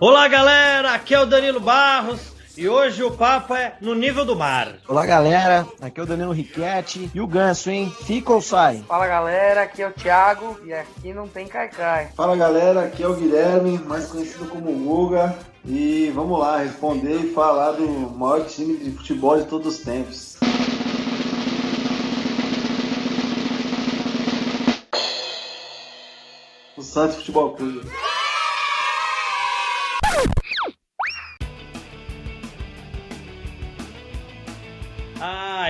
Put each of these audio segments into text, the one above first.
Olá, galera! Aqui é o Danilo Barros. E hoje o papo é no nível do mar. Olá, galera. Aqui é o Danilo Riquetti. E o ganso, hein? Fica ou sai? Fala, galera. Aqui é o Thiago. E aqui não tem caicai. Fala, galera. Aqui é o Guilherme, mais conhecido como Guga. E vamos lá responder e falar do maior time de futebol de todos os tempos. O Santos Futebol Clube.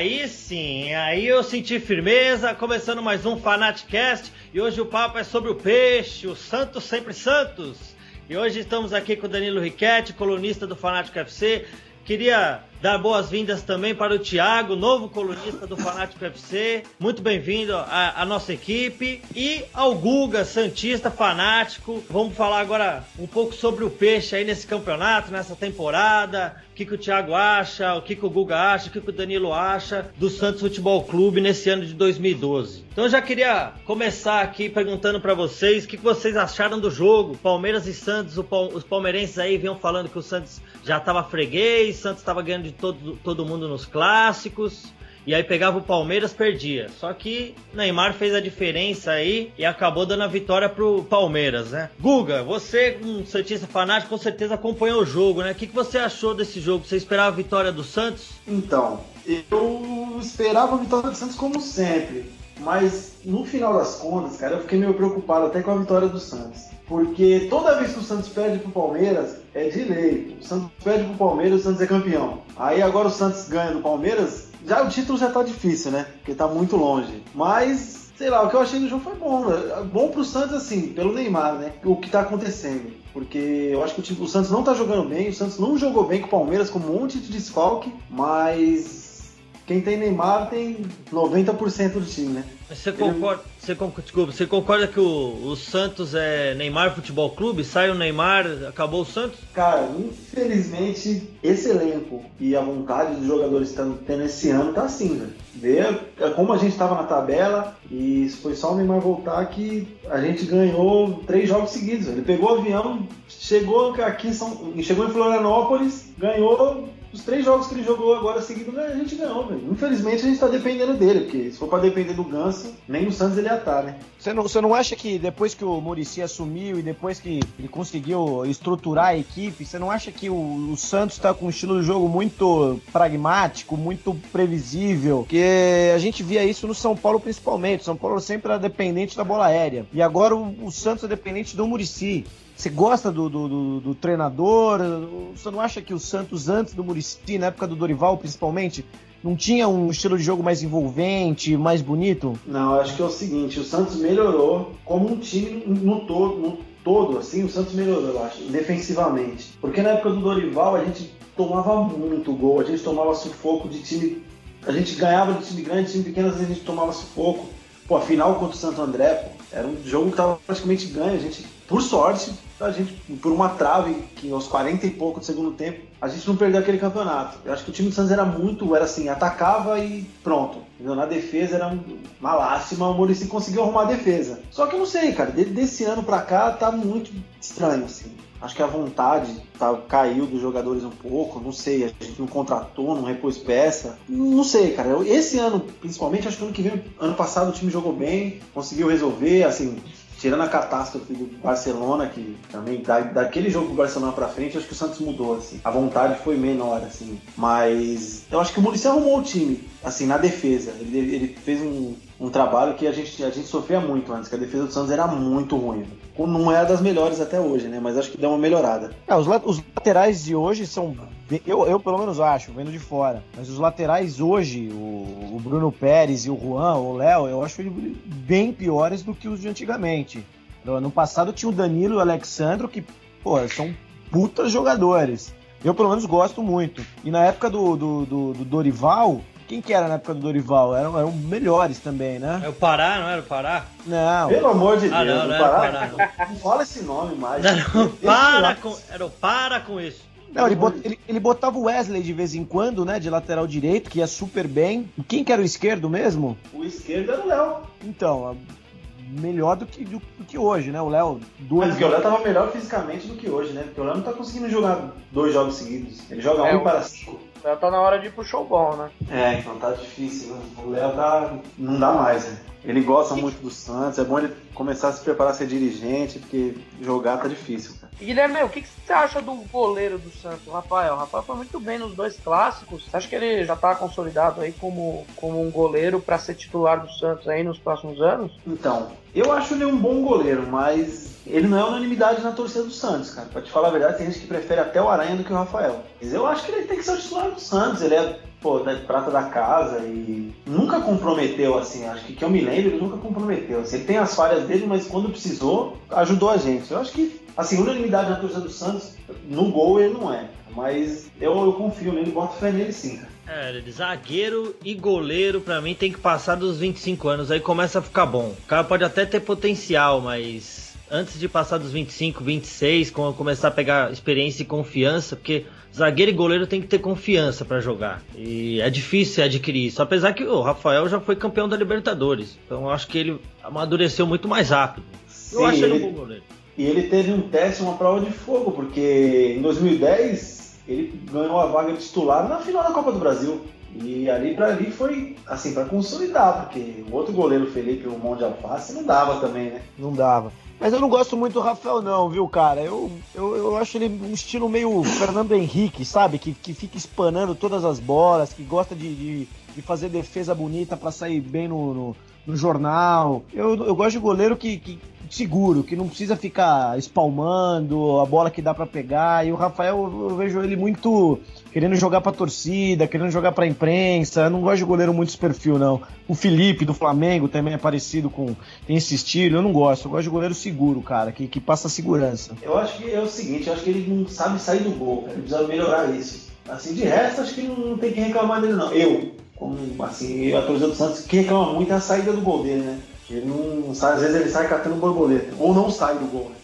Aí sim, aí eu senti firmeza, começando mais um Fanaticast e hoje o papo é sobre o peixe, o Santos sempre Santos. E hoje estamos aqui com o Danilo Riquetti, colunista do Fanático FC. Queria dar boas-vindas também para o Thiago, novo colunista do Fanático FC. Muito bem-vindo à, nossa equipe. E ao Guga, Santista Fanático. Vamos falar agora um pouco sobre o peixe aí nesse campeonato, nessa temporada. O que, que o Thiago acha, o que, que o Guga acha, o que, que o Danilo acha do Santos Futebol Clube nesse ano de 2012. Então eu já queria começar aqui perguntando para vocês o que, que vocês acharam do jogo. Palmeiras e Santos, os palmeirenses aí vinham falando que o Santos já estava freguês, Santos estava ganhando de todo, todo mundo nos clássicos. E aí pegava o Palmeiras, perdia. Só que Neymar fez a diferença aí e acabou dando a vitória pro Palmeiras, né? Guga, você, um Santista fanático, com certeza acompanhou o jogo, né? O que, que você achou desse jogo? Você esperava a vitória do Santos? Então, eu esperava a vitória do Santos como sempre. Mas no final das contas, cara, eu fiquei meio preocupado até com a vitória do Santos. Porque toda vez que o Santos perde pro Palmeiras, é de lei. O Santos perde pro Palmeiras, o Santos é campeão. Aí agora o Santos ganha do Palmeiras, já o título já tá difícil, né? Porque tá muito longe. Mas, sei lá, o que eu achei do jogo foi bom. Né? Bom pro Santos, assim, pelo Neymar, né? O que tá acontecendo. Porque eu acho que o, o Santos não tá jogando bem, o Santos não jogou bem com o Palmeiras, com um monte de desfalque, mas quem tem Neymar tem 90% do time, né? Você concorda, você, desculpa, você concorda que o, o, Santos é Neymar Futebol Clube? Sai o Neymar, acabou o Santos? Cara, infelizmente, esse elenco e a vontade dos jogadores estão tendo esse ano tá assim, velho. Vê como a gente estava na tabela e foi só o Neymar voltar que a gente ganhou três jogos seguidos. Ele pegou o avião, chegou aqui São, chegou em Florianópolis, ganhou os três jogos que ele jogou agora seguido, a gente ganhou, velho. Infelizmente a gente tá dependendo dele, porque se for pra depender do Ganso, nem no Santos ele ia estar, tá, né? Você não, você não acha que depois que o Murici assumiu e depois que ele conseguiu estruturar a equipe, você não acha que o, o Santos tá com um estilo de jogo muito pragmático, muito previsível? Porque a gente via isso no São Paulo principalmente. O São Paulo sempre era dependente da bola aérea. E agora o, o Santos é dependente do Murici. Você gosta do, do, do, do, treinador? Você não acha que o Santos, antes do Murici, na época do Dorival principalmente, não tinha um estilo de jogo mais envolvente, mais bonito? Não, acho que é o seguinte: o Santos melhorou como um time no todo, no todo assim, o Santos melhorou, eu acho, defensivamente. Porque na época do Dorival a gente tomava muito gol, a gente tomava sufoco de time. A gente ganhava de time grande, time pequeno, às vezes a gente tomava sufoco. Pô, a final contra o Santo André, pô, era um jogo que tava praticamente ganho. A gente, por sorte, a gente, por uma trave, que aos 40 e pouco do segundo tempo, a gente não perdeu aquele campeonato. Eu acho que o time do Santos era muito, era assim, atacava e pronto. Na defesa era uma lástima, o Maurício conseguiu arrumar a defesa. Só que eu não sei, cara, desse ano pra cá tá muito estranho, assim. Acho que a vontade tá, caiu dos jogadores um pouco, não sei, a gente não contratou, não repôs peça. Não sei, cara. Esse ano, principalmente, acho que ano que vem, ano passado o time jogou bem, conseguiu resolver, assim, tirando a catástrofe do Barcelona, que também da, daquele jogo do Barcelona pra frente, acho que o Santos mudou, assim. A vontade foi menor, assim. Mas eu acho que o Muricy arrumou o time, assim, na defesa. Ele, ele fez um, um trabalho que a gente, a gente sofria muito antes, que a defesa do Santos era muito ruim. Não é das melhores até hoje, né? Mas acho que deu uma melhorada. É, os, os laterais de hoje são. Eu, eu pelo menos acho, vendo de fora. Mas os laterais hoje, o, o Bruno Pérez e o Juan, o Léo, eu acho bem piores do que os de antigamente. No ano passado tinha o Danilo e o Alexandro, que, pô, são putas jogadores. Eu, pelo menos, gosto muito. E na época do, do, do, do Dorival, quem que era na época do Dorival? Eram, eram melhores também, né? É o Pará, não era o Pará? Não. Pelo amor de ah, Deus, não, não Pará, Pará. Não, não fala esse nome mais. Não, não, para com, era o para com isso. Não, ele, bot, ele, ele, botava o Wesley de vez em quando, né? De lateral direito, que ia super bem. E quem que era o esquerdo mesmo? O esquerdo era o Léo. Então, melhor do que, do, do que hoje, né? O Léo, dois. Mas o Léo tava melhor fisicamente do que hoje, né? Porque o Léo não tá conseguindo jogar dois jogos seguidos. Ele joga é, um para cinco. Já tá na hora de ir pro show bom, né? É, então tá difícil. Né? O Léo tá. não dá mais, né? Ele gosta muito do Santos, é bom ele começar a se preparar a ser dirigente, porque jogar tá difícil. E Guilherme, o que, que você acha do goleiro do Santos, Rafael? Rafael foi muito bem nos dois clássicos. Você acha que ele já tá consolidado aí como, como um goleiro para ser titular do Santos aí nos próximos anos? Então, eu acho ele um bom goleiro, mas ele não é unanimidade na torcida do Santos, cara. Pra te falar a verdade, tem gente que prefere até o Aranha do que o Rafael. Mas eu acho que ele tem que ser o titular do Santos. Ele é pô, da prata da casa e nunca comprometeu, assim, acho que que eu me lembro, ele nunca comprometeu. Assim, ele tem as falhas dele, mas quando precisou, ajudou a gente. Eu acho que, assim, unanimidade na torcida do Santos, no gol ele não é, mas eu, eu confio nele, boto fé nele sim, cara. É, zagueiro e goleiro, para mim, tem que passar dos 25 anos, aí começa a ficar bom. O cara pode até ter potencial, mas antes de passar dos 25, 26, começar a pegar experiência e confiança, porque zagueiro e goleiro tem que ter confiança para jogar. E é difícil adquirir isso. Apesar que o Rafael já foi campeão da Libertadores. Então eu acho que ele amadureceu muito mais rápido. Sim, eu acho ele, ele um bom goleiro. E ele teve um teste, uma prova de fogo, porque em 2010 ele ganhou a vaga titular na final da Copa do Brasil. E ali para ali foi assim para consolidar, porque o outro goleiro Felipe, o Mão de Alface, não dava também, né? Não dava. Mas eu não gosto muito do Rafael, não, viu, cara? Eu, eu, eu acho ele um estilo meio Fernando Henrique, sabe? Que, que fica espanando todas as bolas, que gosta de, de, de fazer defesa bonita para sair bem no, no, no, jornal. Eu, eu gosto de goleiro que, que seguro, que não precisa ficar espalmando a bola que dá para pegar. E o Rafael, eu vejo ele muito querendo jogar pra torcida, querendo jogar pra imprensa. Eu não gosto de goleiro muito esse perfil, não. O Felipe do Flamengo também é parecido com. tem esse estilo. Eu não gosto. Eu gosto de goleiro seguro, cara, que, que passa segurança. Eu acho que é o seguinte, eu acho que ele não sabe sair do gol, Ele precisa melhorar isso. Assim, de resto, acho que não tem que reclamar dele, não. Eu, como assim, a torcida do Santos, que reclama muito é a saída do gol dele, né? Ele não, às vezes ele sai catando borboleta, ou não sai do gol. Né?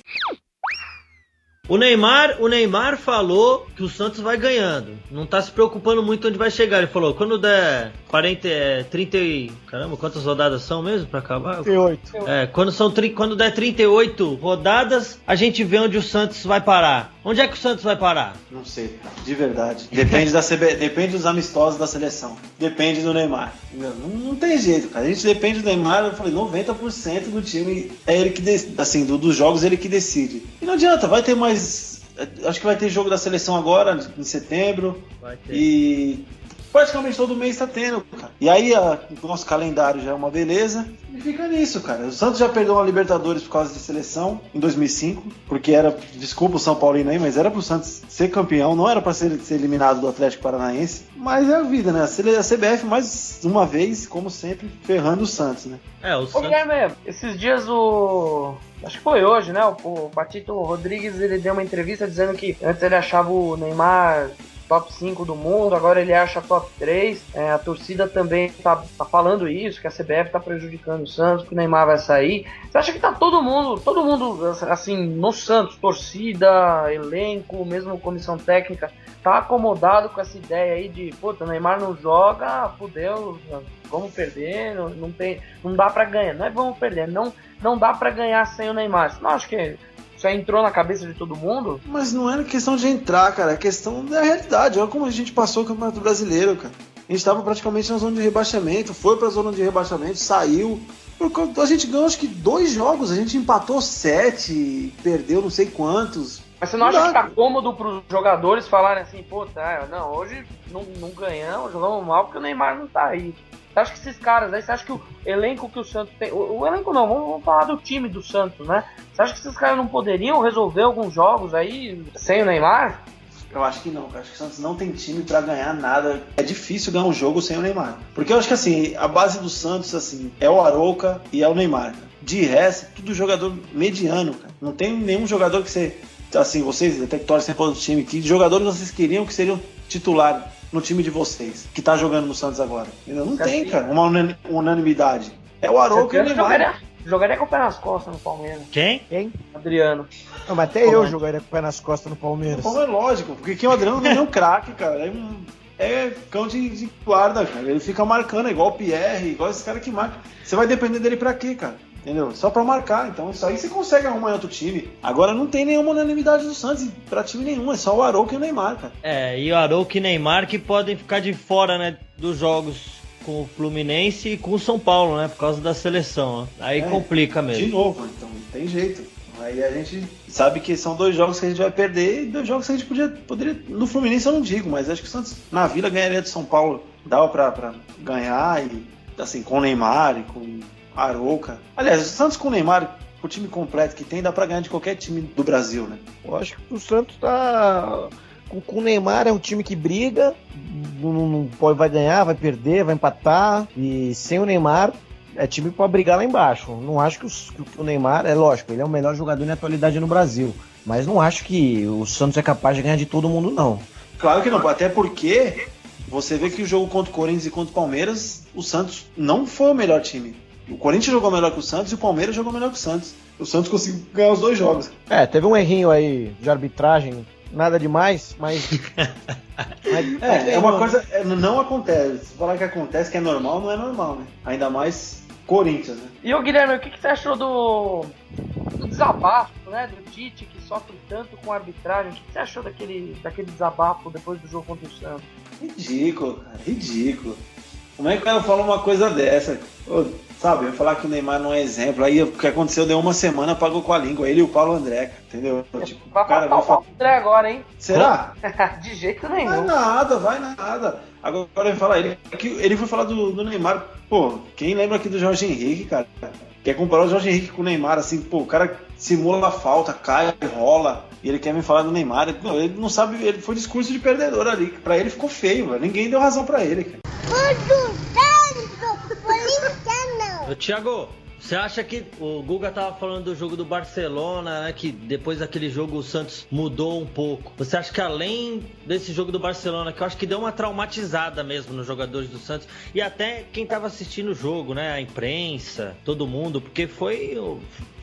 O Neymar, o Neymar falou que o Santos vai ganhando. Não tá se preocupando muito onde vai chegar. Ele falou, quando der 40, é, 30 e... Caramba, quantas rodadas são mesmo para acabar? 38. É, quando, são, quando der 38 rodadas, a gente vê onde o Santos vai parar. Onde é que o Santos vai parar? Não sei, de verdade. Depende da CB, depende dos amistosos da seleção. Depende do Neymar. Não, não, tem jeito, cara. A gente depende do Neymar, eu falei, 90% do time é ele que decide, assim, do, dos jogos ele que decide. Não adianta, vai ter mais acho que vai ter jogo da seleção agora, em setembro. Vai ter. E praticamente todo mês tá tendo, cara. E aí a, o nosso calendário já é uma beleza. E fica nisso, cara. O Santos já perdeu uma Libertadores por causa de seleção em 2005, porque era, desculpa o São Paulino aí, mas era pro Santos ser campeão, não era para ser, ser, eliminado do Atlético Paranaense. Mas é a vida, né? A CBF mais uma vez, como sempre, ferrando o Santos, né? É, o Santos. Ô, esses dias o acho que foi hoje, né? O, Patito Rodrigues ele deu uma entrevista dizendo que antes ele achava o Neymar top 5 do mundo, agora ele acha top 3. É, a torcida também tá, tá, falando isso, que a CBF tá prejudicando o Santos, que o Neymar vai sair. Você acha que tá todo mundo, todo mundo, assim, no Santos, torcida, elenco, mesmo comissão técnica, tá acomodado com essa ideia aí de, puta, o Neymar não joga, fudeu, vamos perder, não, não, tem, não dá para ganhar, não é vamos perder, não, não dá para ganhar sem o Neymar. Não acho que já entrou na cabeça de todo mundo? Mas não é questão de entrar, cara. É questão da realidade. Olha como a gente passou o Campeonato Brasileiro, cara. A gente estava praticamente na zona de rebaixamento, foi para a zona de rebaixamento, saiu. A gente ganhou acho que dois jogos, a gente empatou sete, perdeu não sei quantos. Mas você não, não acha dá. que tá cômodo para os jogadores falarem assim, pô, tá, não, hoje não, não ganhamos, jogamos mal porque o Neymar não tá aí. Você acha que esses caras aí, você acha que o elenco que o Santos tem. O, o elenco não, vamos, vamos, falar do time do Santos, né? Você acha que esses caras não poderiam resolver alguns jogos aí sem o Neymar? Eu acho que não, eu acho que o Santos não tem time para ganhar nada. É difícil ganhar um jogo sem o Neymar. Porque eu acho que assim, a base do Santos assim, é o Arouca e é o Neymar. De resto, tudo jogador mediano, cara. Não tem nenhum jogador que você assim, vocês até que torcem para o time, que jogadores vocês queriam que seriam titular no time de vocês, que tá jogando no Santos agora? Não, não tem, cara, uma unanimidade. É o Arouca e o Neymar. Jogaria, jogaria com o pé nas costas no Palmeiras. Quem? Quem? Adriano. Não, mas até Como eu é? jogaria com o pé nas costas no Palmeiras. Bom, é lógico, porque quem o Adriano não é um craque, cara. É, um, é cão de, de, guarda, cara. Ele fica marcando, é igual o Pierre, igual esse cara que marca. Você vai depender dele pra quê, cara? Entendeu? Só pra marcar. Então isso aí você consegue arrumar em outro time. Agora não tem nenhuma unanimidade do Santos pra time nenhum, é só o Arouca e o Neymar, cara. É, e o Arouca e Neymar que podem ficar de fora, né, dos jogos com o Fluminense e com o São Paulo, né, por causa da seleção. Né? Aí é, complica mesmo. De novo, então não tem jeito. Aí a gente sabe que são dois jogos que a gente vai perder e dois jogos que a gente podia, poderia. No Fluminense eu não digo, mas acho que o Santos na Vila ganharia do São Paulo. Dava pra, pra ganhar e assim, com o Neymar e com Arouca. Aliás, o Santos com o Neymar, o time completo que tem, dá pra ganhar de qualquer time do Brasil, né? Eu acho que o Santos tá. Com o Neymar é um time que briga, não, não pode, vai ganhar, vai perder, vai empatar. E sem o Neymar, é time para brigar lá embaixo. Não acho que, os, que, o Neymar, é lógico, ele é o melhor jogador na atualidade no Brasil. Mas não acho que o Santos é capaz de ganhar de todo mundo, não. Claro que não, até porque você vê que o jogo contra o Corinthians e contra o Palmeiras, o Santos não foi o melhor time. O Corinthians jogou melhor que o Santos e o Palmeiras jogou melhor que o Santos. O Santos conseguiu ganhar os dois jogos. É, teve um errinho aí de arbitragem, nada demais, mas. mas é, é uma coisa. É, não acontece. Se falar que acontece, que é normal, não é normal, né? Ainda mais Corinthians, né? E o Guilherme, o que, que você achou do, do desabafo, né? Do Tite que sofre tanto com a arbitragem. O que, que você achou daquele, daquele desabafo depois do jogo contra o Santos? Ridículo, cara, ridículo. Como é que o cara fala uma coisa dessa? Sabe, eu falar que o Neymar não é exemplo. Aí o que aconteceu deu uma semana, pagou com a língua. Ele e o Paulo André, entendeu? Tipo, vai cara, vai falar. o André agora, hein? Será? De jeito nenhum. Vai nada, vai nada. Agora ele fala, ele, ele foi falar do, do Neymar. Pô, quem lembra aqui do Jorge Henrique, cara? Quer comparar o Jorge Henrique com o Neymar, assim, pô, o cara simula a falta, cai, rola, e ele quer me falar do Neymar. Não, ele não sabe, ele foi discurso de perdedor ali. Pra ele ficou feio, velho. Ninguém deu razão pra ele, cara. Ô, Thiago, você acha que o Guga tava falando do jogo do Barcelona, né? Que depois daquele jogo o Santos mudou um pouco. Você acha que além desse jogo do Barcelona, que eu acho que deu uma traumatizada mesmo nos jogadores do Santos e até quem tava assistindo o jogo, né? A imprensa, todo mundo, porque foi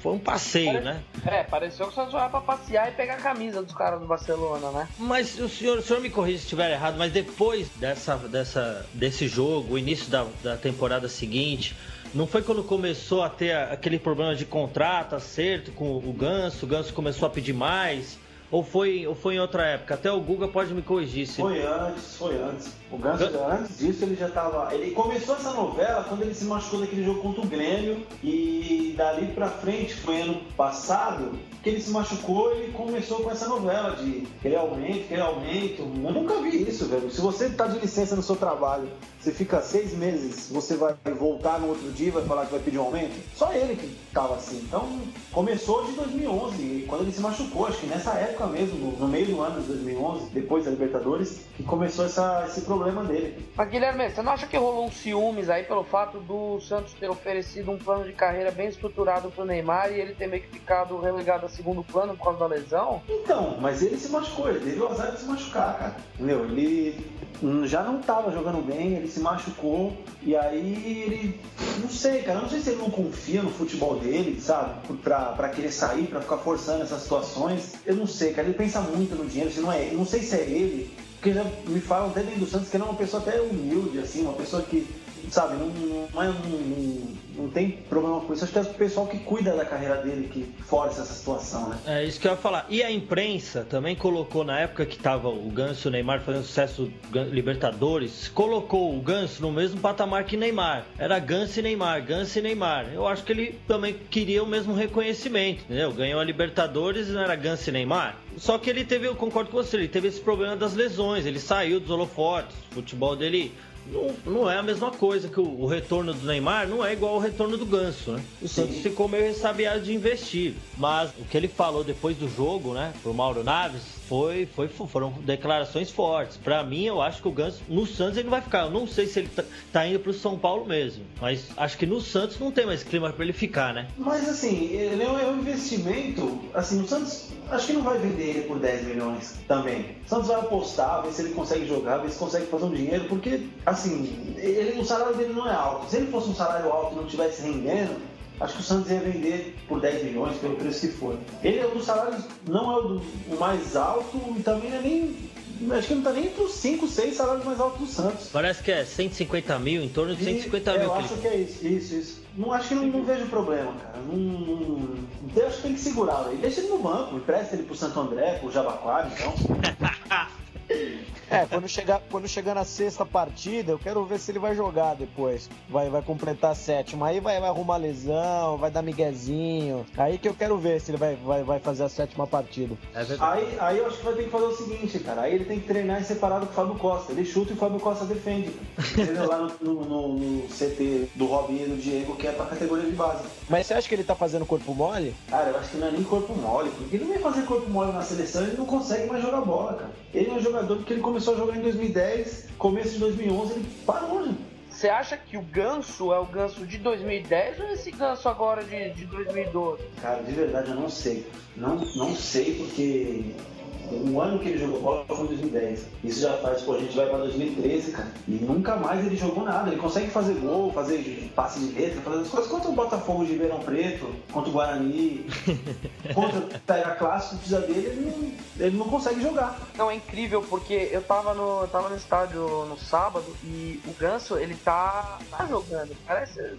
foi um passeio, Pare... né? É, pareceu que o Santos ia pra passear e pegar a camisa dos caras do Barcelona, né? Mas o senhor, o senhor me corrija se estiver errado, mas depois dessa, dessa, desse jogo, o início da, da temporada seguinte, não foi quando começou a ter aquele problema de contrato, acerto com o Ganso, o Ganso começou a pedir mais? Ou foi, ou foi em outra época? Até o Guga pode me corrigir. Se... Foi antes, foi antes. O Ganso, antes disso, ele já estava. Ele começou essa novela quando ele se machucou naquele jogo contra o Grêmio. E dali pra frente, foi ano passado, que ele se machucou e começou com essa novela de querer aumento, querer aumento. Eu nunca vi isso, velho. Se você tá de licença no seu trabalho, você fica seis meses, você vai voltar no outro dia e vai falar que vai pedir um aumento? Só ele que tava assim. Então, começou de 2011, quando ele se machucou, acho que nessa época mesmo, no meio do ano de 2011, depois da Libertadores, que começou essa, esse problema dele. Mas Guilherme, você não acha que rolou um ciúmes aí pelo fato do Santos ter oferecido um plano de carreira bem estruturado pro Neymar e ele ter meio que ficado relegado a segundo plano por causa da lesão? Então, mas ele se machucou, ele teve o azar de se machucar, cara. Entendeu? Ele já não estava jogando bem, ele se machucou e aí ele, não sei, cara, não sei se ele não confia no futebol dele, sabe, pra, pra querer sair, pra ficar forçando essas situações. Eu não sei, cara, ele pensa muito no dinheiro, se não é, não sei se é ele, porque já me falam até dentro do Santos que ele é uma pessoa até humilde, assim, uma pessoa que sabe, não, não, é, não, não, tem problema com isso. Acho que é o pessoal que cuida da carreira dele que força essa situação, né? É isso que eu ia falar. E a imprensa também colocou, na época que tava o Ganso e o Neymar fazendo sucesso Libertadores, colocou o Ganso no mesmo patamar que Neymar. Era Ganso e Neymar, Ganso e Neymar. Eu acho que ele também queria o mesmo reconhecimento, entendeu? Ganhou a Libertadores e não era Ganso e Neymar. Só que ele teve, eu concordo com você, ele teve esse problema das lesões, ele saiu dos holofotes, o futebol dele não, não é a mesma coisa que o, o, retorno do Neymar não é igual ao retorno do Ganso, né? O Santos ficou meio ressabiado de investir. Mas o que ele falou depois do jogo, né, pro Mauro Naves, foi, foi, foram declarações fortes. Para mim, eu acho que o Ganso no Santos ele vai ficar. Eu não sei se ele tá, tá indo pro São Paulo mesmo, mas acho que no Santos não tem mais clima para ele ficar, né? Mas assim, ele é um, é um investimento. Assim, o Santos acho que não vai vender ele por 10 milhões também. O Santos vai apostar, ver se ele consegue jogar, ver se consegue fazer um dinheiro, porque assim, ele, o salário dele não é alto. Se ele fosse um salário alto e não estivesse rendendo, Acho que o Santos ia vender por 10 milhões, pelo preço que for. Ele é um dos salários, não é o, do, o mais alto e também não é nem Acho que não tá nem entre os 5, 6 salários mais altos do Santos. Parece que é 150 mil, em torno de 150 e, mil. Eu acho que é isso, isso, isso. Não, acho que não, não vejo problema, cara. Não, não, eu acho que tem que segurar ele. Deixa ele no banco, empresta ele pro Santo André, pro Jabaquara, então. É, quando chegar, quando chegar na sexta partida, eu quero ver se ele vai jogar depois. Vai, vai completar a sétima. Aí vai, vai arrumar lesão, vai dar miguezinho. Aí que eu quero ver se ele vai, vai, vai fazer a sétima partida. É aí, aí eu acho que vai ter que fazer o seguinte, cara. Aí ele tem que treinar em separado com o Fábio Costa. Ele chuta e o Fábio Costa defende. Entendeu? Lá no, no, no, no, CT do Robinho e do Diego, que é pra categoria de base. Mas você acha que ele tá fazendo corpo mole? Cara, eu acho que não é nem corpo mole. Porque ele não vai fazer corpo mole na seleção, ele não consegue mais jogar bola, cara. Ele é um jogador porque ele começou a jogar em 2010, começo de 2011, ele parou, gente. Você acha que o ganso é o ganso de 2010 ou esse ganso agora de, de 2012? Cara, de verdade eu não sei. Não, não sei porque o ano que ele jogou bola foi em 2010. Isso já faz, pô, a gente vai pra 2013, cara. E nunca mais ele jogou nada. Ele consegue fazer gol, fazer passe de letra, fazer as coisas contra o Botafogo de Ribeirão Preto, contra o Guarani, contra o Pega Clássico, precisa dele, ele não, ele não consegue jogar. Não, é incrível porque eu tava no, eu tava no estádio no sábado e o Ganso, ele tá, tá jogando. Parece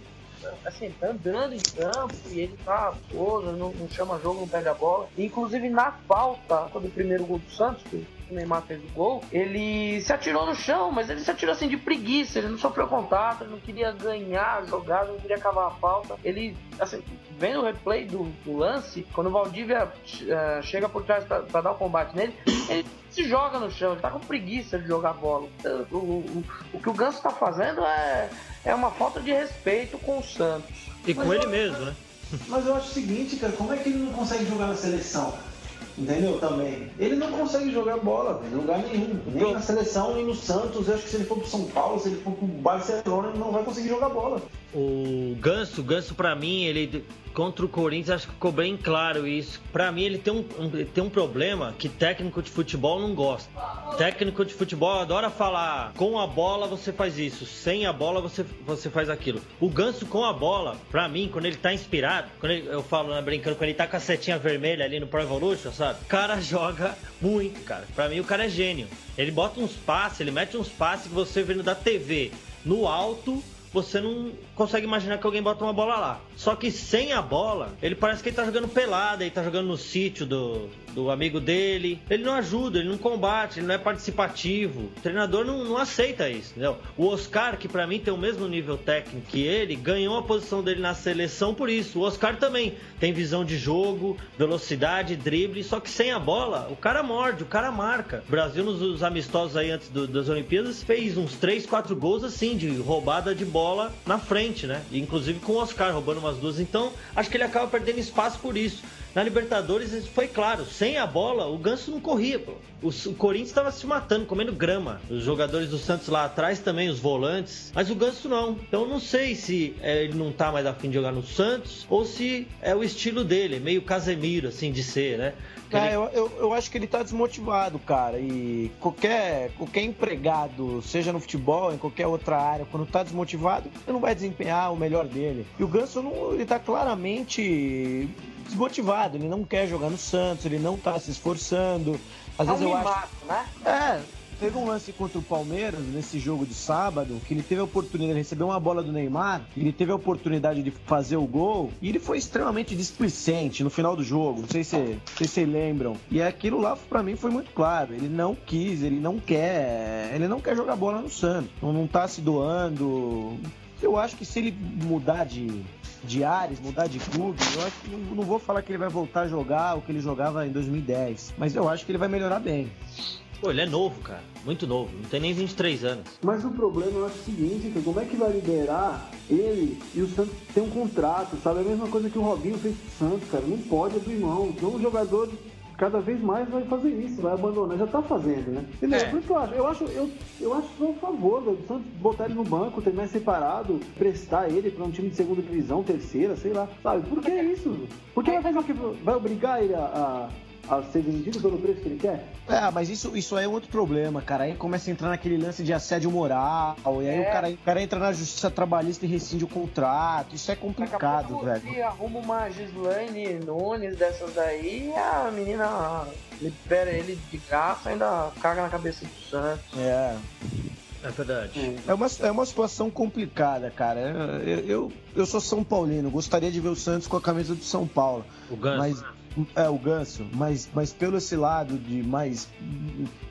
assim, tá andando em campo e ele tá todo, não, não, chama jogo, não pega a bola. Inclusive na falta do primeiro gol do Santos, que o Neymar fez o gol, ele se atirou no chão, mas ele se atirou assim de preguiça, ele não sofreu contato, ele não queria ganhar a jogada, não queria acabar a falta. Ele, assim, vendo o replay do, do lance, quando o Valdívia uh, chega por trás para dar o combate nele, ele se joga no chão, ele tá com preguiça de jogar bola. O, o, o, o que o Ganso tá fazendo é, é uma falta de respeito com o Santos. E com ele mesmo, né? Mas eu acho o seguinte, cara, como é que ele não consegue jogar na seleção? Entendeu? Também. Ele não consegue jogar bola, em lugar nenhum. Nem na seleção, nem no Santos. Eu acho que se ele for pro São Paulo, se ele for pro Barcelona, ele não vai conseguir jogar bola. O Ganso, Ganso pra mim, ele contra o Corinthians, acho que ficou bem claro isso. Para mim, ele tem um, um, tem um problema que técnico de futebol não gosta. Técnico de futebol adora falar: com a bola você faz isso, sem a bola você, você faz aquilo. O Ganso com a bola, pra mim, quando ele tá inspirado, quando ele, eu falo, né, brincando, quando ele tá com a setinha vermelha ali no Pro Evolution, sabe? O cara joga muito, cara. Pra mim, o cara é gênio. Ele bota uns passes, ele mete uns passes que você vendo da TV no alto você não consegue imaginar que alguém bota uma bola lá. Só que sem a bola, ele parece que ele tá jogando pelada, ele tá jogando no sítio do, do amigo dele. Ele não ajuda, ele não combate, ele não é participativo. O treinador não, não aceita isso, entendeu? O Oscar, que para mim tem o mesmo nível técnico que ele, ganhou a posição dele na seleção por isso. O Oscar também tem visão de jogo, velocidade, drible, só que sem a bola, o cara morde, o cara marca. O Brasil, nos amistosos aí antes do, das Olimpíadas, fez uns 3, 4 gols assim, de roubada de bola na frente, né? Inclusive com o Oscar roubando umas duas. Então, acho que ele acaba perdendo espaço por isso. Na Libertadores isso foi claro, sem a bola o Ganso não corria. Pô. O, Corinthians estava se matando, comendo grama. Os jogadores do Santos lá atrás também, os volantes, mas o Ganso não. Então não sei se é, ele não tá mais afim de jogar no Santos ou se é o estilo dele, meio Casemiro assim de ser, né? É, ele... eu, eu, eu, acho que ele tá desmotivado, cara. E qualquer, qualquer empregado, seja no futebol, em qualquer outra área, quando tá desmotivado, ele não vai desempenhar o melhor dele. E o Ganso, não, ele tá claramente desmotivado, ele não quer jogar no Santos, ele não tá se esforçando. Às é vezes eu acho. Né? É, teve um lance contra o Palmeiras nesse jogo de sábado que ele teve a oportunidade de receber uma bola do Neymar, ele teve a oportunidade de fazer o gol e ele foi extremamente displicente no final do jogo. Não sei se, vocês se lembram. E aquilo lá para mim foi muito claro. Ele não quis, ele não quer, ele não quer jogar bola no Santos. Não, não tá se doando. Eu acho que se ele mudar de de ares, mudar de clube, eu acho que não, não vou falar que ele vai voltar a jogar o que ele jogava em 2010, mas eu acho que ele vai melhorar bem. Pô, ele é novo, cara. Muito novo. Não tem nem 23 anos. Mas o problema eu acho o seguinte, que como é que vai liberar ele e o Santos tem um contrato, sabe? É a mesma coisa que o Robinho fez pro Santos, cara. Não pode abrir mão. Então o jogador cada vez mais vai fazer isso, vai abandonar, já tá fazendo, né? Entendeu? É. Por isso que eu acho, eu acho, eu, eu acho só a favor do Santos botar ele no banco, ter mais separado, prestar ele para um time de segunda divisão, terceira, sei lá, sabe? Por que isso? Porque vai fazer o que? Vai obrigar ele a, a a ser vendido pelo preço que ele quer? É, mas isso, isso aí é outro problema, cara. Aí começa a entrar naquele lance de assédio moral, e aí É. o, cara, o cara entra na justiça trabalhista e rescinde o contrato. Isso é complicado, pouco velho. você arruma uma Gislaine Nunes dessas daí a menina libera ele de graça ainda caga na cabeça do Santos. É. É verdade. É uma, é uma situação complicada, cara. Eu, eu, eu sou São Paulino, gostaria de ver o Santos com a camisa do São Paulo. O Ganso. Mas é o ganso, mas, mas pelo esse lado de mais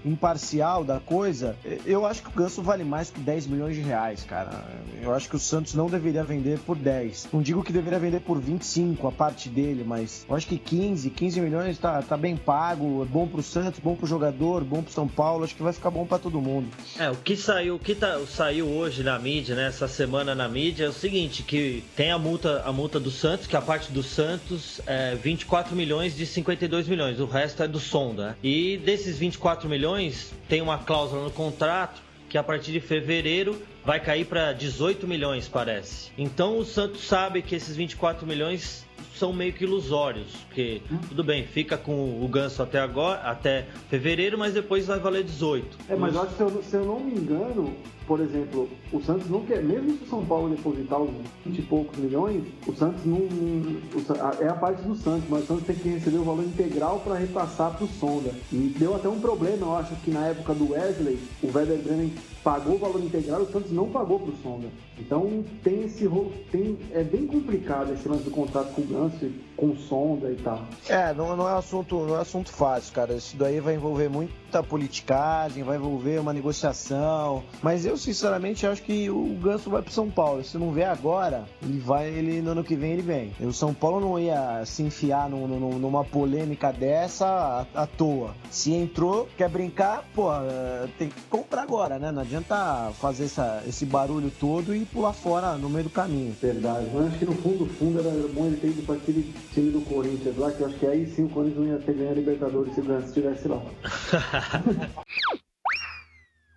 imparcial da coisa, eu acho que o ganso vale mais que 10 milhões de reais, cara. Eu acho que o Santos não deveria vender por 10. Não digo que deveria vender por 25 a parte dele, mas eu acho que 15, 15 milhões tá, tá bem pago, é bom pro Santos, bom pro jogador, bom pro São Paulo, acho que vai ficar bom pra todo mundo. É, o que saiu, o que tá, saiu hoje na mídia, né, essa semana na mídia é o seguinte, que tem a multa, a multa do Santos, que a parte do Santos é 24 milhões de 52 milhões, o resto é do Sonda. E desses 24 milhões, tem uma cláusula no contrato que a partir de fevereiro vai cair para 18 milhões, parece. Então o Santos sabe que esses 24 milhões são meio que ilusórios, porque tudo bem, fica com o ganso até agora, até fevereiro, mas depois vai valer 18. É, mas eu acho que se eu, se eu não me engano, por exemplo, o Santos não quer, mesmo se o São Paulo depositar os 20 e poucos milhões, o Santos não. o é a parte do Santos, mas o Santos tem que receber o valor integral para repassar para o Sonda. E deu até um problema, eu acho que na época do Wesley, o Werder Bremen pagou o valor integral o Santos não pagou para o Sonda. Então tem esse tem, é bem complicado esse lance do contrato com o Ganso, com Sonda e tal. É, não, não é assunto, não é assunto fácil, cara. Isso daí vai envolver muita politicagem, vai envolver uma negociação. Mas eu, sinceramente, acho que o Ganso vai pro São Paulo. Se não vier agora, ele vai, ele no ano que vem ele vem. E o São Paulo não ia se enfiar num- num- numa polêmica dessa à, à toa. Se entrou, quer brincar, pô, eh, tem que comprar agora, né? Não adianta fazer essa- esse barulho todo e pular fora no meio do caminho. Verdade, mas acho que no fundo, do fundo era bom ele ter ido para aquele time do Corinthians lá, que eu acho que aí sim o Corinthians não ia ter ganho a Libertadores se o Ganso estivesse lá.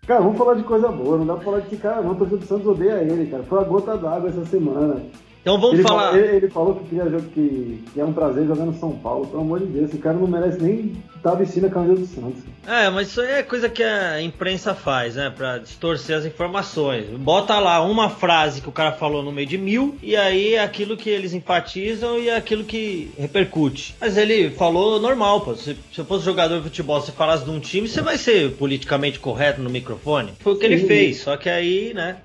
cara, vamos falar de coisa boa, não dá pra falar desse cara não, o torcedor do Santos odeia ele, cara. Foi a gota d'água essa semana. Então vamos ele, falar. fa- ele, ele falou que queria que, que é um prazer jogar no São Paulo. Pelo amor de Deus, esse cara não merece nem estar vestindo a camisa do Santos. É, mas isso aí é coisa que a imprensa faz, né? Pra distorcer as informações. Bota lá uma frase que o cara falou no meio de mil, e aí é aquilo que eles enfatizam e é aquilo que repercute. Mas ele falou normal, pô. Se, se eu fosse jogador de futebol, se falasse de um time, você vai ser politicamente correto no microfone. Foi o que ele Sim. fez, só que aí, né?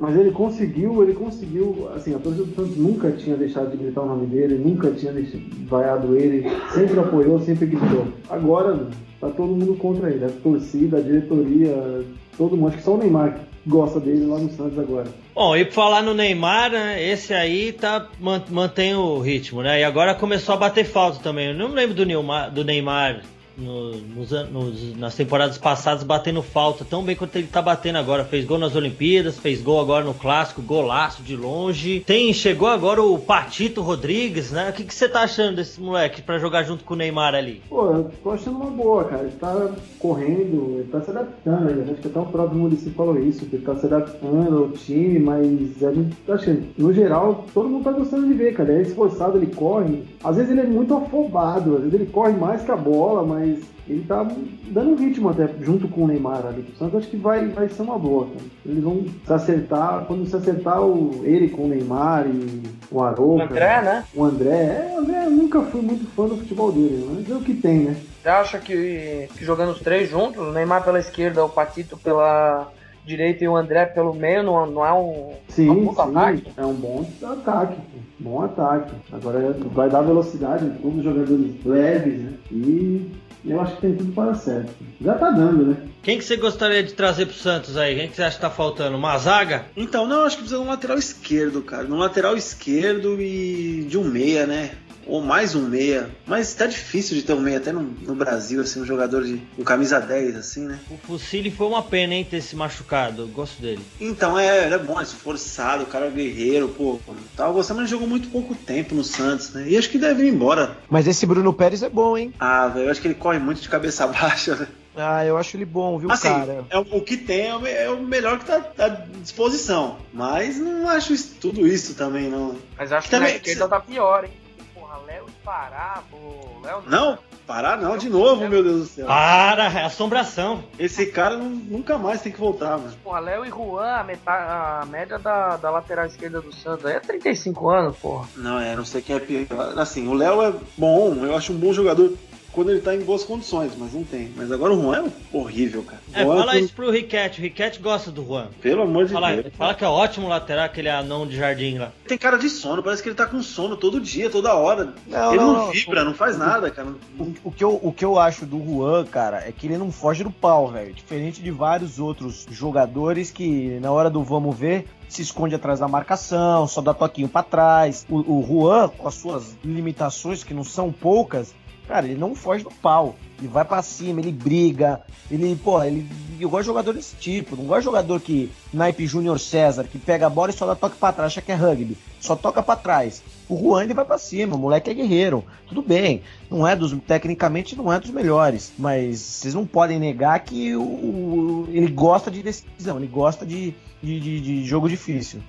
Mas ele conseguiu, ele conseguiu, assim, a torcida do Santos nunca tinha deixado de gritar o nome dele, nunca tinha deixado, vaiado ele, sempre apoiou, sempre gritou. Agora, tá todo mundo contra ele, a torcida, a diretoria, todo mundo, acho que só o Neymar gosta dele lá no Santos agora. Bom, e pra falar no Neymar, né, esse aí tá, man- mantém o ritmo, né? E agora começou a bater falta também. Eu não lembro do Neymar, do Neymar no- nos nos- nas temporadas passadas batendo falta tão bem quanto ele tá batendo agora. Fez gol nas Olimpíadas, fez gol agora no Clássico, golaço de longe. Tem, chegou agora o Patito Rodrigues, né? O que você tá achando desse moleque pra jogar junto com o Neymar ali? Pô, eu tô achando uma boa, cara. Ele tá correndo, ele tá se adaptando. Acho que até o próprio Muricy falou isso, que ele tá se adaptando ao time, mas a gente, acho que, no geral, todo mundo tá gostando de ver, cara. Ele é esforçado, ele corre. Às vezes ele é muito afobado, às vezes ele corre mais que a bola, mas ele tá dando ritmo até junto com o Neymar ali. O Santos acho que vai, vai ser uma boa, cara. Eles vão se acertar, quando se acertar o, ele com o Neymar e o O Arouca. André, né? O André, é, o André eu nunca fui muito fã do futebol dele, mas é o que tem, né? Você acha que, que jogando os três juntos, o Neymar pela esquerda, o Patito pela direita e o André pelo meio, não, não é um, Sim, um puta sim, ataque? é um bom ataque, bom ataque. Agora vai dar velocidade, todos os jogadores leves, né? E eu acho que tem tudo para certo. Já tá dando, né? Quem que você gostaria de trazer pro Santos aí? Quem que você acha que tá faltando? Uma zaga? Então, não, acho que precisa de um lateral esquerdo, cara. Um lateral esquerdo e de um meia, né? Ou mais um meia. Mas tá difícil de ter um meia até no, no Brasil, assim, um jogador de um camisa 10, assim, né? O Fucili foi uma pena, hein, ter se machucado. Eu gosto dele. Então, é, ele é bom, é esforçado, o cara é guerreiro, pô. Tava gostando, mas jogou muito pouco tempo no Santos, né? E acho que deve ir embora. Mas esse Bruno Pérez é bom, hein? Ah, velho, eu acho que ele corre muito de cabeça baixa, velho. Ah, eu acho ele bom, viu, Assim, cara? é o, o que tem é o, é melhor que tá à disposição. Mas não acho isso- tudo isso também, não. Mas acho que Também- na esquerda tá pior, hein? Léo e Pará, pô, Léo Não? Parar não, de novo, meu Deus do céu. Para, é assombração. Esse cara não- nunca mais tem que voltar, mano. Porra, Léo e Juan, a, meta- a média da, da lateral esquerda do Santos aí é 35 anos, porra. Não, é, não sei quem é pior. Assim, o Léo é bom, eu acho um bom jogador quando ele tá em boas condições, mas não tem. Mas agora o Juan é horrível, cara. É, Juan, fala isso pro Riquete. O Riquete gosta do Juan. Pelo amor de Fala, Deus. fala que é ótimo lateral, aquele anão de jardim lá. Tem cara de sono, parece que ele tá com sono todo dia, toda hora. Não, ele não, não, vibra, não faz nada, cara. O, o que eu, o que eu acho do Juan, cara, é que ele não foge do pau, velho. Diferente de vários outros jogadores que, na hora do vamos ver, se esconde atrás da marcação, só dá toquinho pra trás. O, o Juan, com as suas limitações, que não são poucas, cara, ele não foge do pau. Ele vai pra cima, ele briga, ele, pô, ele. Eu gosto de jogador desse tipo, não gosto de jogador que, naipe Júnior César, que pega a bola e só dá toque pra trás, acha que é rugby, só toca pra trás. O Juan ele vai pra cima, o moleque é guerreiro. Tudo bem, não é dos tecnicamente não é dos melhores, mas vocês não podem negar que o, o- ele gosta de decisão, ele gosta de, de, de- de jogo difícil.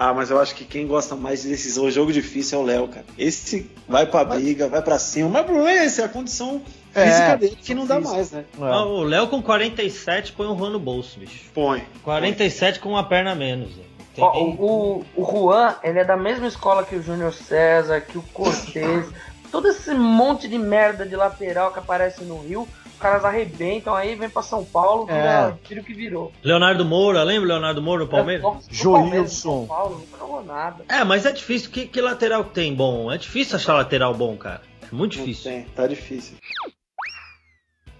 Ah, mas eu acho que quem gosta mais de decisão, jogo difícil é o Léo, cara. Esse vai pra briga, vai pra cima. Mas o problema é esse, é a condição É, física dele que não dá física. mais, né? Ah, O Léo com 47 põe o Juan no bolso, bicho. Põe. 47 com uma perna a menos. né? Ó, o, o, o Juan, ele é da mesma escola que o Júnior César, que o Cortez. todo esse monte de merda de lateral que aparece no Rio, caras arrebentam, aí vem pra São Paulo, vira, vira o que virou. Leonardo Moura, lembra o Leonardo Moura no Palmeiras? Joilson. Palmeiras, São Paulo, nunca jogou nada. É, mas é difícil. Que, que lateral que tem bom? É difícil achar lateral bom, cara. É muito Não difícil. tem, tá difícil.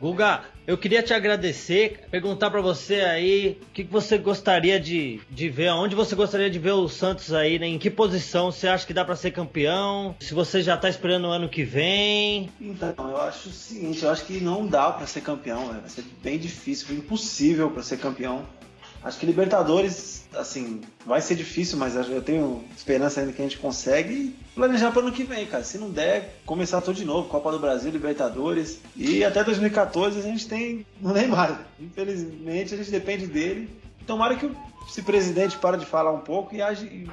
Guga, eu queria te agradecer, perguntar pra você aí o que, que você gostaria de, de ver, onde você gostaria de ver o Santos aí, né? em que posição você acha que dá pra ser campeão, se você já tá esperando o ano que vem. Então, eu acho o seguinte, eu acho que não dá pra ser campeão, velho. vai ser bem difícil, impossível pra ser campeão. Acho que Libertadores, assim, vai ser difícil, mas eu tenho esperança ainda que a gente consegue planejar para ano que vem, cara. Se não der, começar tudo de novo, Copa do Brasil, Libertadores e até 2014 a gente tem o Neymar. Infelizmente a gente depende dele. Tomara que o esse presidente para de falar um pouco e age,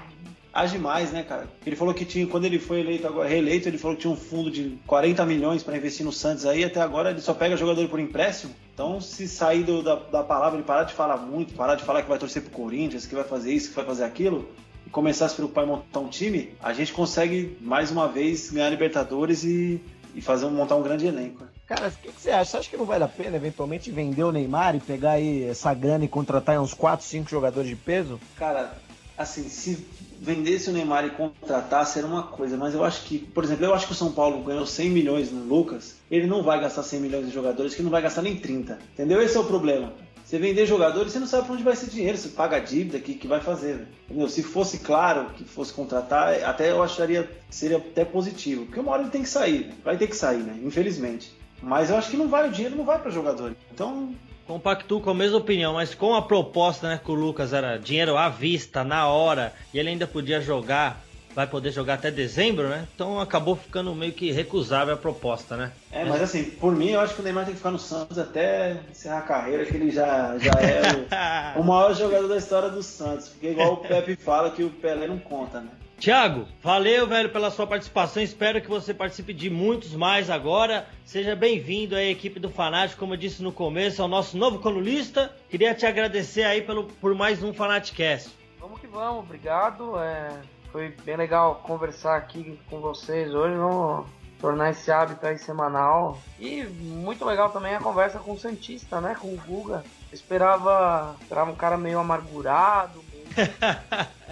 age mais, né, cara? Ele falou que tinha, quando ele foi eleito agora, reeleito, ele falou que tinha um fundo de 40 milhões para investir no Santos aí, até agora ele só pega jogador por empréstimo. Então, se sair do- da, da palavra, ele parar de falar muito, parar de falar que vai torcer pro Corinthians, que vai fazer isso, que vai fazer aquilo, e começar a se preocupar em montar um time, a gente consegue mais uma vez ganhar Libertadores e, e fazer montar um grande elenco. Cara, o que, que você acha? Você acha que não vale a pena eventualmente vender o Neymar e pegar aí essa grana e contratar uns 4, 5 jogadores de peso? Cara, assim, se vendesse o Neymar e contratasse era uma coisa, mas eu acho que, por exemplo, eu acho que o São Paulo ganhou 100 milhões no Lucas, ele não vai gastar 100 milhões em jogadores, que não vai gastar nem 30, entendeu? Esse é o problema. Você vender jogadores, você não sabe pra onde vai esse dinheiro, você paga a dívida, o que, que vai fazer, entendeu? Se fosse claro que fosse contratar, até eu acharia seria até positivo, porque uma hora ele tem que sair, vai ter que sair, né? Infelizmente. Mas eu acho que não vai, o dinheiro não vai para jogador. Então, Compactuo com a mesma opinião, mas com a proposta né, que o Lucas era dinheiro à vista, na hora, e ele ainda podia jogar, vai poder jogar até dezembro, né? Então acabou ficando meio que recusável a proposta, né? É, mas assim, por mim, eu acho que o Neymar tem que ficar no Santos até encerrar a carreira, que ele já, já é o, o maior jogador da história do Santos. Porque igual o Pepe fala que o Pelé não conta, né? Tiago, valeu, velho, pela sua participação. Espero que você participe de muitos mais agora. Seja bem-vindo aí, equipe do Fanático, como eu disse no começo, ao nosso novo colunista. Queria te agradecer aí pelo, por mais um Fanaticast. Vamos que vamos, obrigado. É, foi bem legal conversar aqui com vocês hoje. Vamos tornar esse hábito aí semanal. E muito legal também a conversa com o Santista, né? Com o Guga. Esperava, esperava um cara meio amargurado.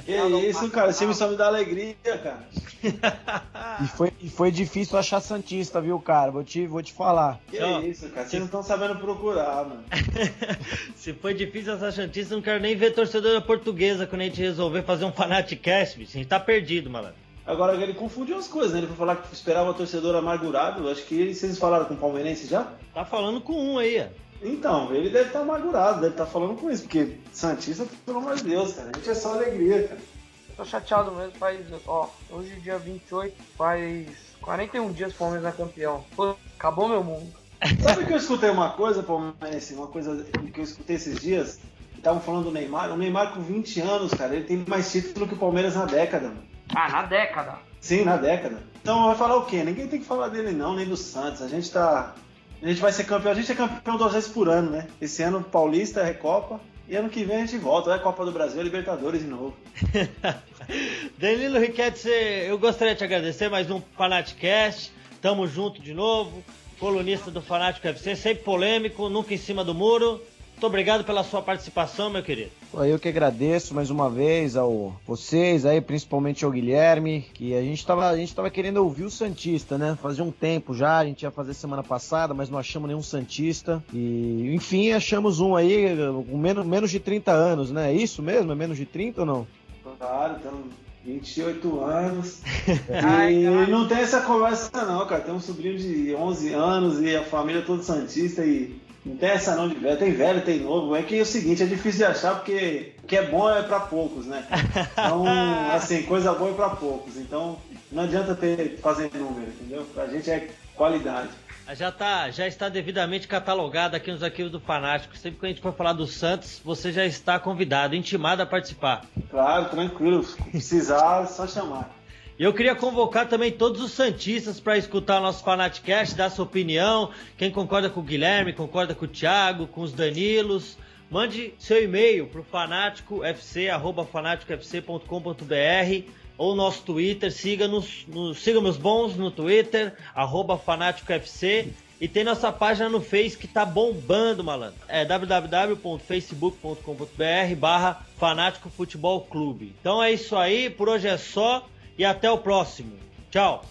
Que isso, cara, esse time só me dá alegria, cara. E foi, e foi difícil achar Santista, viu, cara? Vou te, vou te falar. Que Ó, isso, cara, vocês não estão sabendo procurar, mano. Se foi difícil essa chantista, não quero nem ver torcedora portuguesa quando a gente resolver fazer um Fanaticast, bicho. A gente tá perdido, malandro. Agora ele confundiu as coisas, né? Ele foi falar que esperava o torcedor amargurado. Acho que ele- vocês falaram com o palmeirense já? Tá falando com um aí, ó. Então, ele deve estar amargurado, deve estar falando com isso, porque Santista, pelo amor de Deus, cara, a gente é só alegria, cara. Eu tô chateado mesmo, faz. Ó, hoje dia 28, faz 41 dias Palmeiras é campeão. Pô, acabou meu mundo. Sabe que eu escutei uma coisa, Palmeirense, uma coisa que eu escutei esses dias? Estavam falando do Neymar. O Neymar com 20 anos, cara, ele tem mais título que o Palmeiras na década, mano. Ah, na década. Sim, na década. Então vai falar o quê? Ninguém tem que falar dele não, nem do Santos. A gente tá. A gente vai ser campeão. A gente é campeão duas vezes por ano, né? Esse ano Paulista, Recopa. E ano que vem a gente volta, é Copa do Brasil, Libertadores de novo. Danilo Riquete, eu gostaria de te agradecer mais um Fanaticast. Tamo junto de novo. Colunista do Fanático FC, sempre polêmico, nunca em cima do muro. Muito obrigado pela sua participação, meu querido. Eu que agradeço mais uma vez ao vocês aí, principalmente ao Guilherme, que a gente tava, a gente tava querendo ouvir o Santista, né? Fazia um tempo já, a gente ia fazer semana passada, mas não achamos nenhum Santista. E, enfim, achamos um aí com menos, menos de 30 anos, né? É isso mesmo? É menos de 30 ou não? Claro, então 28 anos. e não tem essa conversa não, cara. Tem um sobrinho de 11 anos e a família toda santista e não tem essa não de velho, tem velho, tem novo. É que é o seguinte, é difícil de achar porque o que é bom é para poucos, né? Então, assim, coisa boa é para poucos. Então, não adianta ter fazer número, entendeu? Pra gente é qualidade. Já, tá, já está devidamente catalogado aqui nos arquivos do Fanático. Sempre que a gente for falar do Santos, você já está convidado, intimado a participar. Claro, tranquilo. Se precisar, é só chamar. E eu queria convocar também todos os Santistas para escutar o nosso Fanaticast, dar sua opinião. Quem concorda com o Guilherme, concorda com o Thiago, com os Danilos. Mande seu e-mail para o fanáticofc.com.br ou nosso Twitter. Siga-nos, no, siga meus bons no Twitter, arroba fanáticofc. E tem nossa página no Face que tá bombando, malandro. É www.facebook.com.br barra Fanático Futebol Clube. Então é isso aí, por hoje é só e até o próximo. Tchau!